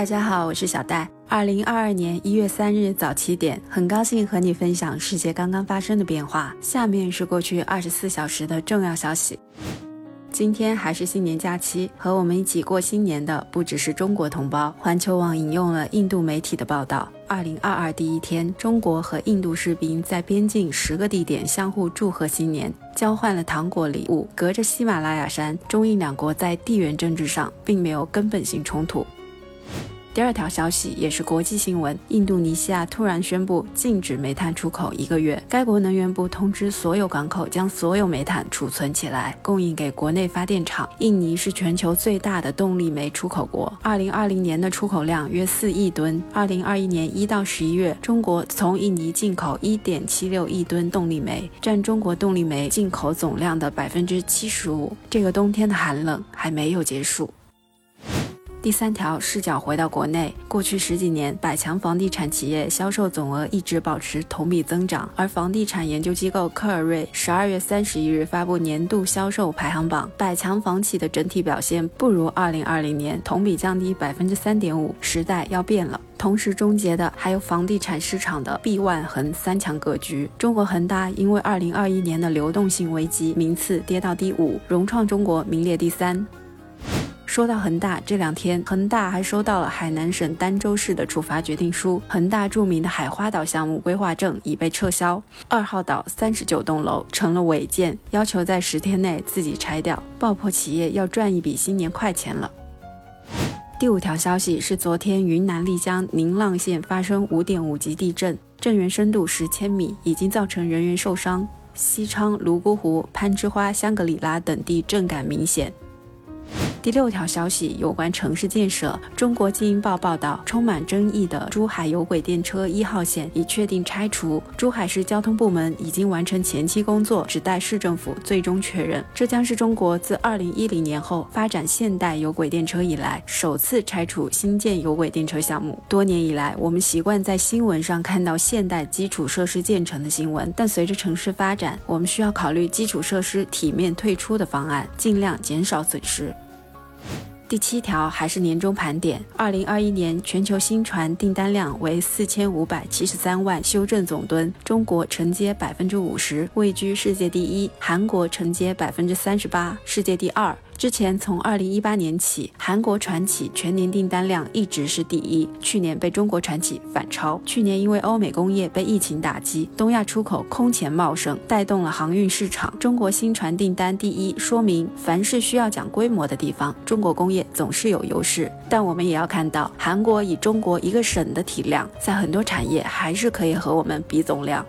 大家好，我是小戴。二零二二年一月三日早七点，很高兴和你分享世界刚刚发生的变化。下面是过去二十四小时的重要消息。今天还是新年假期，和我们一起过新年的不只是中国同胞。环球网引用了印度媒体的报道：，二零二二第一天，中国和印度士兵在边境十个地点相互祝贺新年，交换了糖果礼物。隔着喜马拉雅山，中印两国在地缘政治上并没有根本性冲突。第二条消息也是国际新闻：印度尼西亚突然宣布禁止煤炭出口一个月。该国能源部通知所有港口将所有煤炭储存起来，供应给国内发电厂。印尼是全球最大的动力煤出口国，二零二零年的出口量约四亿吨。二零二一年一到十一月，中国从印尼进口一点七六亿吨动力煤，占中国动力煤进口总量的百分之七十五。这个冬天的寒冷还没有结束。第三条视角回到国内，过去十几年，百强房地产企业销售总额一直保持同比增长。而房地产研究机构科尔瑞十二月三十一日发布年度销售排行榜，百强房企的整体表现不如二零二零年，同比降低百分之三点五。时代要变了，同时终结的还有房地产市场的闭万恒三强格局。中国恒大因为二零二一年的流动性危机，名次跌到第五，融创中国名列第三。说到恒大，这两天恒大还收到了海南省儋州市的处罚决定书，恒大著名的海花岛项目规划证已被撤销，二号岛三十九栋楼成了违建，要求在十天内自己拆掉，爆破企业要赚一笔新年快钱了。第五条消息是，昨天云南丽江宁蒗县发生五点五级地震，震源深度十千米，已经造成人员受伤，西昌、泸沽湖、攀枝花、香格里拉等地震感明显。第六条消息有关城市建设。中国经营报报道，充满争议的珠海有轨电车一号线已确定拆除。珠海市交通部门已经完成前期工作，只待市政府最终确认。这将是中国自二零一零年后发展现代有轨电车以来首次拆除新建有轨电车项目。多年以来，我们习惯在新闻上看到现代基础设施建成的新闻，但随着城市发展，我们需要考虑基础设施体面退出的方案，尽量减少损失。第七条还是年终盘点，二零二一年全球新船订单量为四千五百七十三万修正总吨，中国承接百分之五十，位居世界第一；韩国承接百分之三十八，世界第二。之前从二零一八年起，韩国船企全年订单量一直是第一，去年被中国船企反超。去年因为欧美工业被疫情打击，东亚出口空前茂盛，带动了航运市场。中国新船订单第一，说明凡是需要讲规模的地方，中国工业总是有优势。但我们也要看到，韩国以中国一个省的体量，在很多产业还是可以和我们比总量。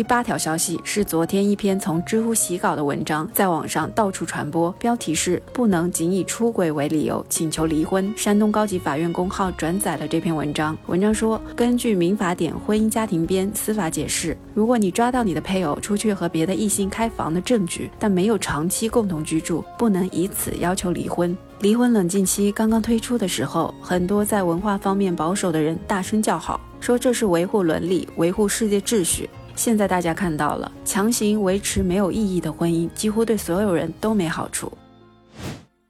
第八条消息是昨天一篇从知乎洗稿的文章，在网上到处传播，标题是“不能仅以出轨为理由请求离婚”。山东高级法院公号转载了这篇文章。文章说，根据民法典婚姻家庭编司法解释，如果你抓到你的配偶出去和别的异性开房的证据，但没有长期共同居住，不能以此要求离婚。离婚冷静期刚刚推出的时候，很多在文化方面保守的人大声叫好，说这是维护伦理、维护世界秩序。现在大家看到了，强行维持没有意义的婚姻，几乎对所有人都没好处。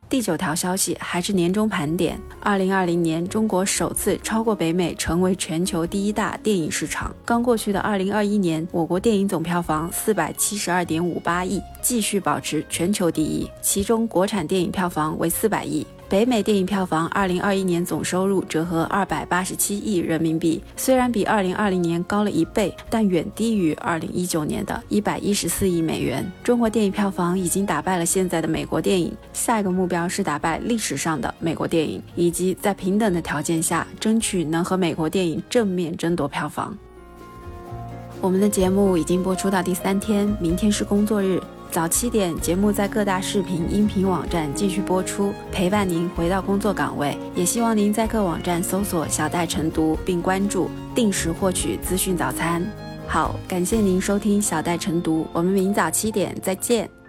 第九条消息还是年终盘点：二零二零年，中国首次超过北美，成为全球第一大电影市场。刚过去的二零二一年，我国电影总票房四百七十二点五八亿，继续保持全球第一，其中国产电影票房为四百亿。北美电影票房二零二一年总收入折合二百八十七亿人民币，虽然比二零二零年高了一倍，但远低于二零一九年的一百一十四亿美元。中国电影票房已经打败了现在的美国电影，下一个目标是打败历史上的美国电影，以及在平等的条件下争取能和美国电影正面争夺票房。我们的节目已经播出到第三天，明天是工作日。早七点，节目在各大视频、音频网站继续播出，陪伴您回到工作岗位。也希望您在各网站搜索“小戴晨读”并关注，定时获取资讯早餐。好，感谢您收听小戴晨读，我们明早七点再见。